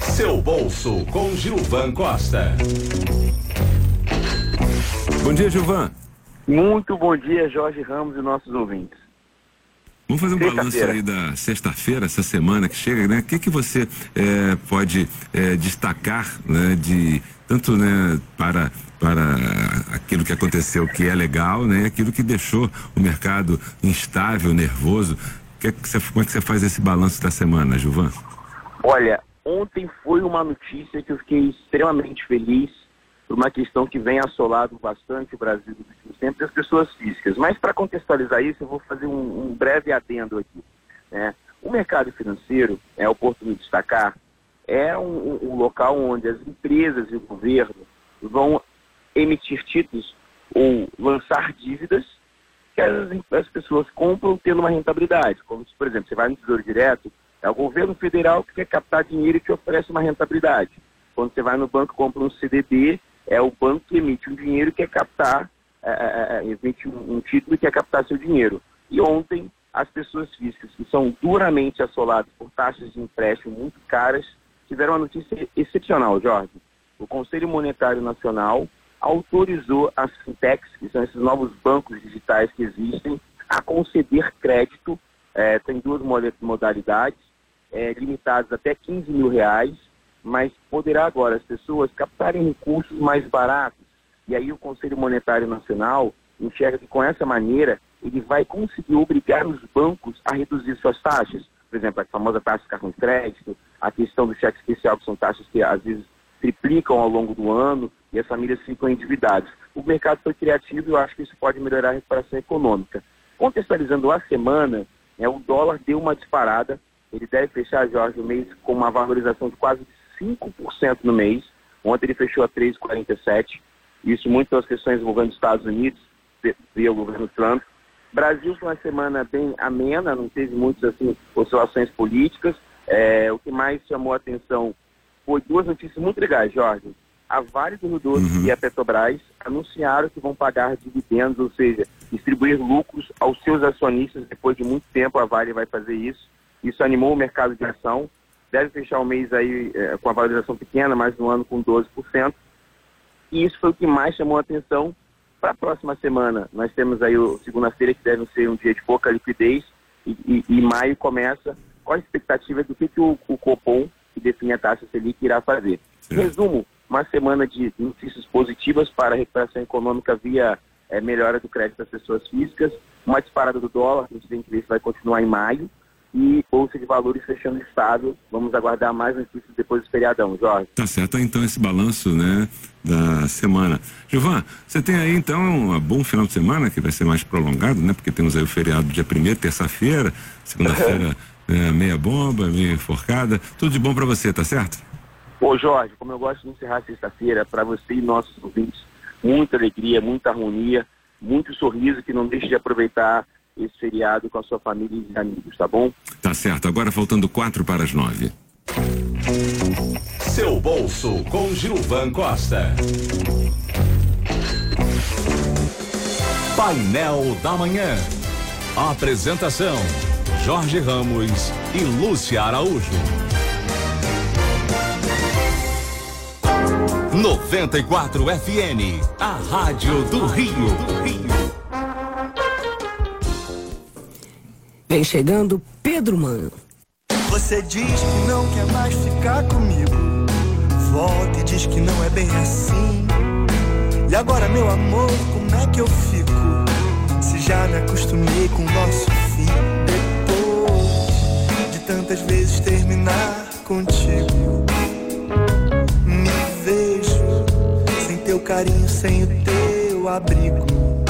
Seu bolso com Gilvan Costa. Bom dia, Gilvan. Muito bom dia, Jorge Ramos e nossos ouvintes. Vamos fazer um balanço aí da sexta-feira, essa semana que chega, né? O que, que você é, pode é, destacar, né, de tanto né, para, para aquilo que aconteceu que é legal, né? Aquilo que deixou o mercado instável, nervoso. Que é que você, como é que você faz esse balanço da semana, Gilvan? Olha, ontem foi uma notícia que eu fiquei extremamente feliz por uma questão que vem assolado bastante o Brasil nos últimos tempos, as pessoas físicas. Mas para contextualizar isso, eu vou fazer um, um breve adendo aqui. Né? O mercado financeiro, é oportuno destacar, é um, um, local onde as empresas e o governo vão emitir títulos ou lançar dívidas que as, as pessoas compram tendo uma rentabilidade. Como por exemplo, você vai no Tesouro Direto, é o governo federal que quer captar dinheiro e te oferece uma rentabilidade. Quando você vai no banco compra um CDB, é o banco que emite um dinheiro e quer captar, é, é, é, é emite um, um, título e quer captar seu dinheiro. E ontem, as pessoas físicas que são duramente assoladas por taxas de empréstimo muito caras, tiveram uma notícia excepcional, Jorge. O Conselho Monetário Nacional autorizou as fintechs, que são esses novos bancos digitais que existem, a conceder crédito, é, tem duas modalidades, é, limitadas até 15 mil reais, mas poderá agora as pessoas captarem recursos mais baratos. E aí o Conselho Monetário Nacional enxerga que com essa maneira ele vai conseguir obrigar os bancos a reduzir suas taxas. Por exemplo, a famosa taxa de cartão de crédito, a questão do cheque especial, que são taxas que às vezes triplicam ao longo do ano e as famílias ficam endividadas. O mercado foi criativo e eu acho que isso pode melhorar a recuperação econômica. Contextualizando a semana, né, o dólar deu uma disparada, ele deve fechar, Jorge, o mês com uma valorização de quase 5% no mês. Ontem ele fechou a 3,47%. Isso muito pelas questões envolvendo os Estados Unidos, via o governo Trump. Brasil foi uma semana bem amena, não teve muitas assim, oscilações políticas. É, o que mais chamou a atenção foi duas notícias muito legais, Jorge. A Vale do Rio Doce uhum. e a Petrobras anunciaram que vão pagar dividendos, ou seja, distribuir lucros aos seus acionistas. Depois de muito tempo, a Vale vai fazer isso. Isso animou o mercado de ação deve fechar o mês aí é, com a valorização pequena, mas no ano com 12%. E isso foi o que mais chamou a atenção para a próxima semana. Nós temos aí o segunda-feira que deve ser um dia de pouca liquidez e, e, e maio começa com a expectativa do que, que o, o Copom, que define a taxa Selic, irá fazer. Em resumo, uma semana de notícias positivas para a recuperação econômica via é, melhora do crédito das pessoas físicas, uma disparada do dólar, a gente tem que ver se vai continuar em maio, e Bolsa de Valores fechando estável. Vamos aguardar mais notícias depois do feriadão, Jorge. Tá certo, então esse balanço, né, da semana. Gilvan, você tem aí então um bom final de semana que vai ser mais prolongado, né? Porque temos aí o feriado dia primeiro, terça-feira, segunda-feira é, meia bomba, meia enforcada. Tudo de bom para você, tá certo? Ô Jorge, como eu gosto de encerrar sexta-feira, para você e nossos ouvintes, muita alegria, muita harmonia, muito sorriso, que não deixe de aproveitar esse feriado com a sua família e amigos, tá bom? Tá certo. Agora faltando quatro para as nove. Seu bolso com Gilvan Costa. Painel da Manhã. Apresentação: Jorge Ramos e Lúcia Araújo. 94 FN, a Rádio do Rio. Do Rio. Vem chegando Pedro Mano. Você diz que não quer mais ficar comigo. Volta e diz que não é bem assim. E agora, meu amor, como é que eu fico? Se já me acostumei com o nosso fim. Depois de tantas vezes terminar contigo, me vejo sem teu carinho, sem o teu abrigo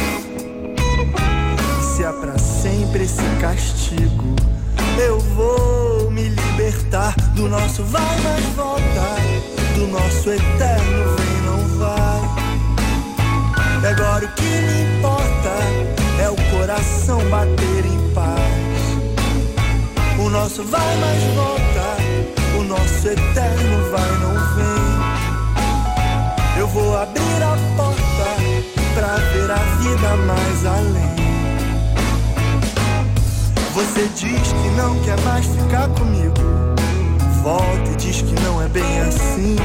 é para sempre esse castigo. Eu vou me libertar do nosso vai, mas volta, do nosso eterno vem, não vai. E agora o que me importa é o coração bater em paz. O nosso vai, mas volta, o nosso eterno vai, não vem. Eu vou abrir a Você diz que não quer mais ficar comigo. volta e diz que não é bem assim.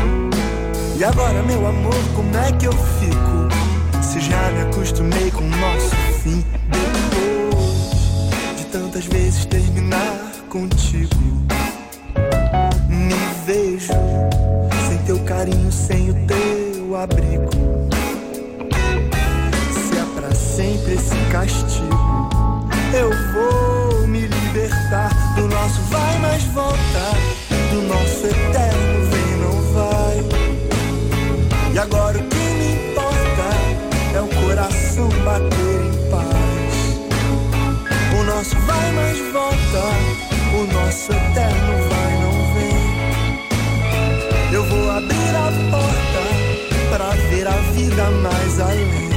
E agora, meu amor, como é que eu fico? Se já me acostumei com o nosso fim. Depois de tantas vezes terminar contigo, me vejo sem teu carinho, sem o teu abrigo. Se é pra sempre esse castigo, eu vou Nosso vai mais volta, o nosso eterno vai não vem. Eu vou abrir a porta para ver a vida mais além.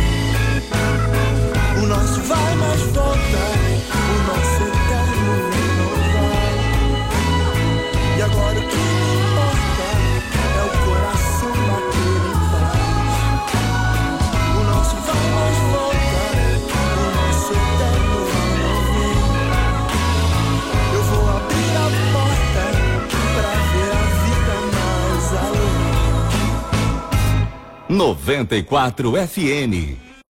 94 FM.